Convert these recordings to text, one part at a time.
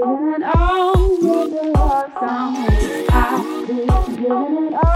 giving it all. Nigga, love song. I've been giving it all.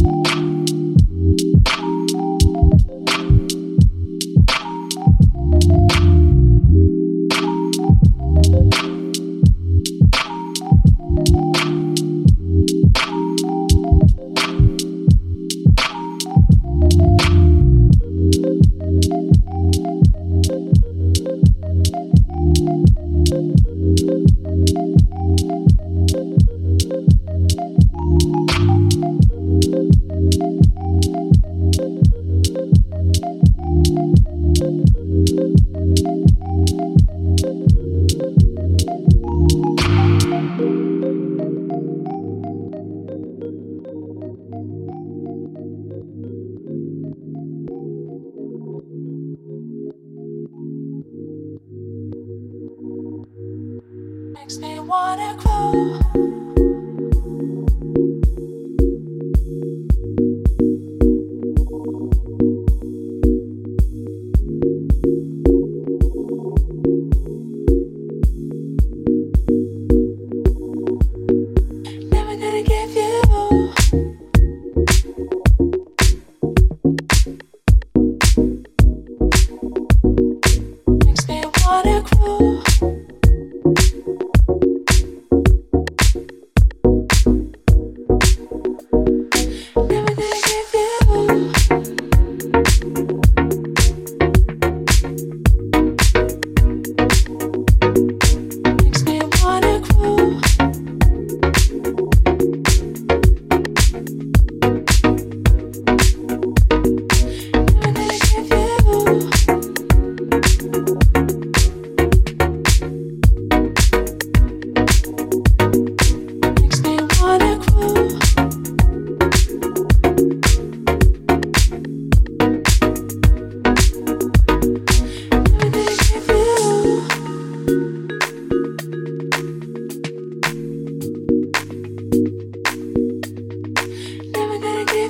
You. Oh.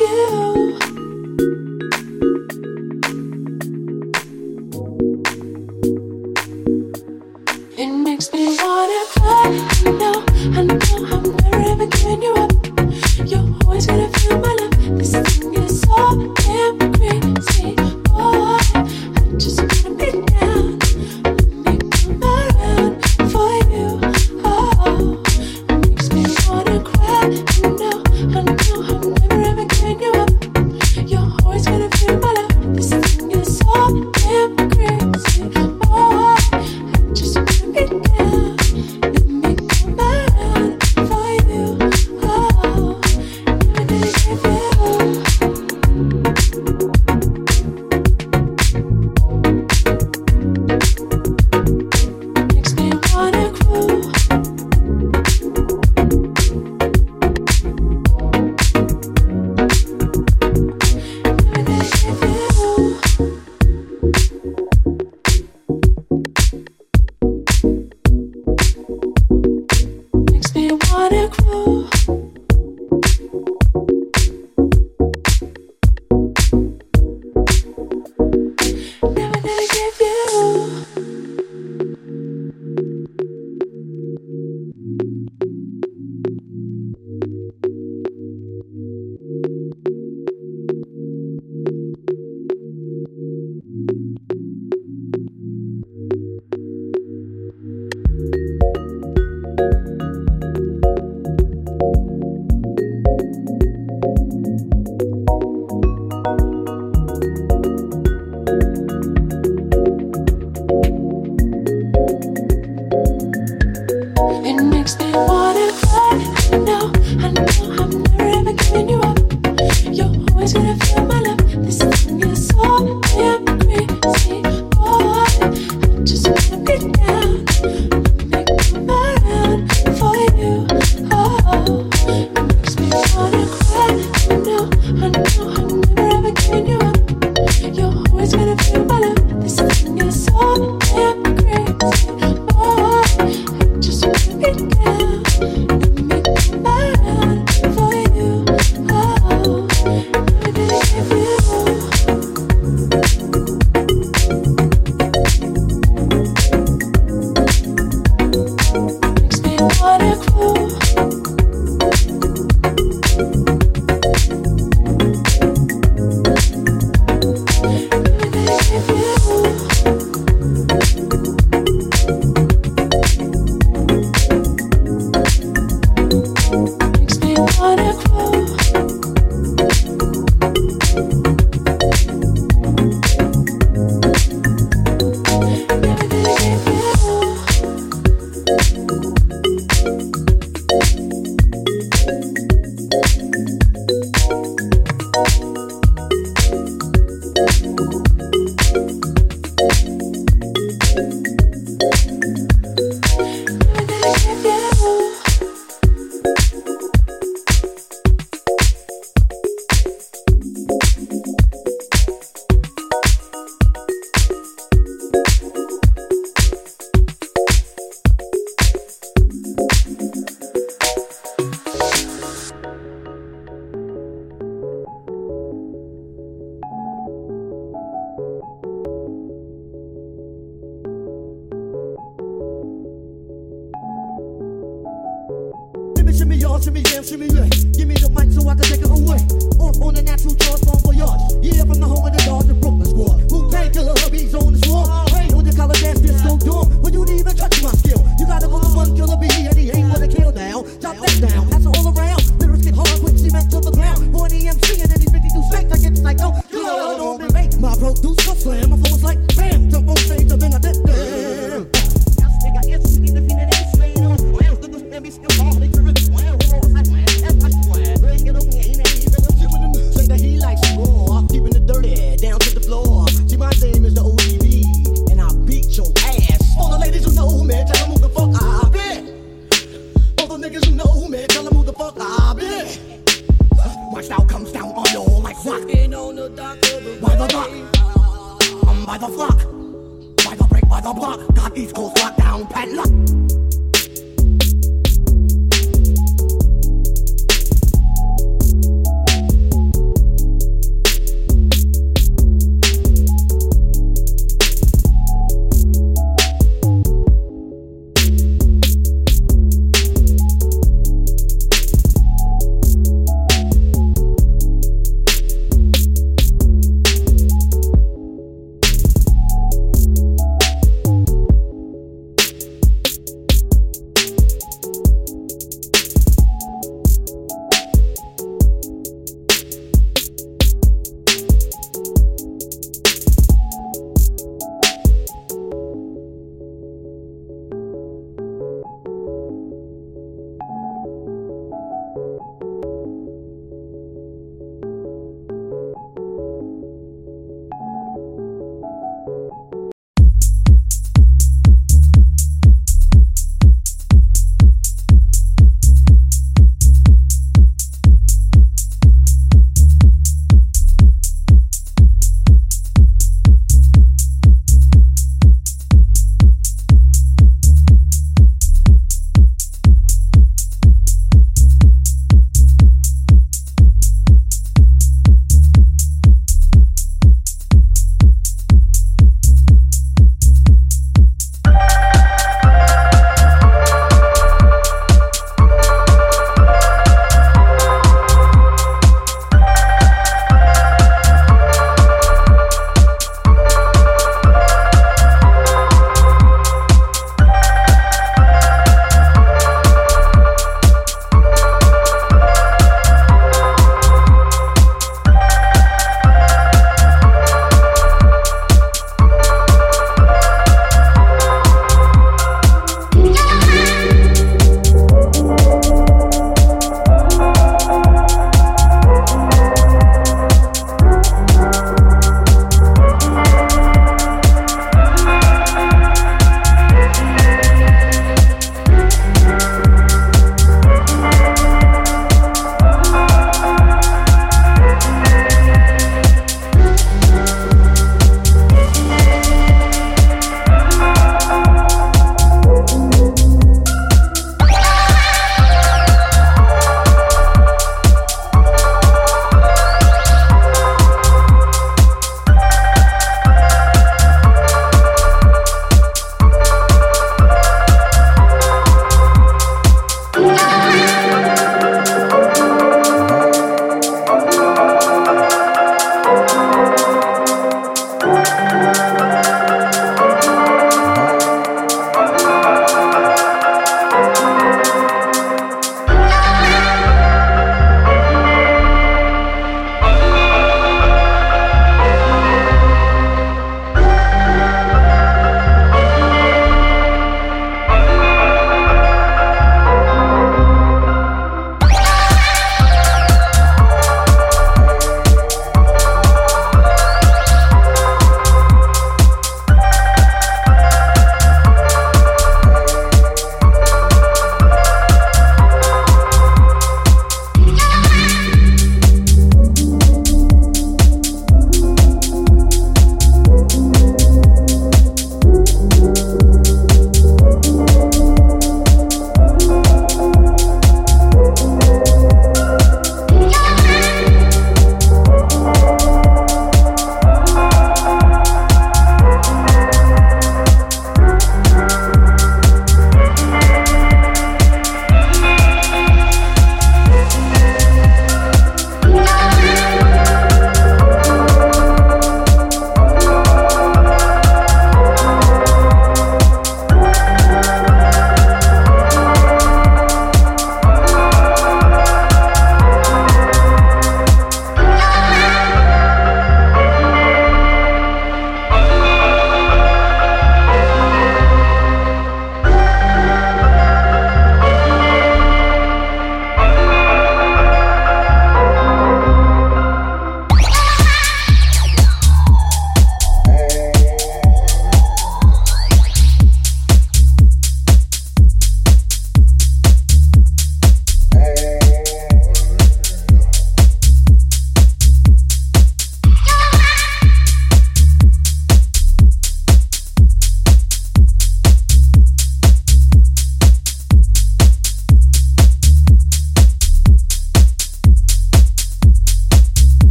you. wanna grow.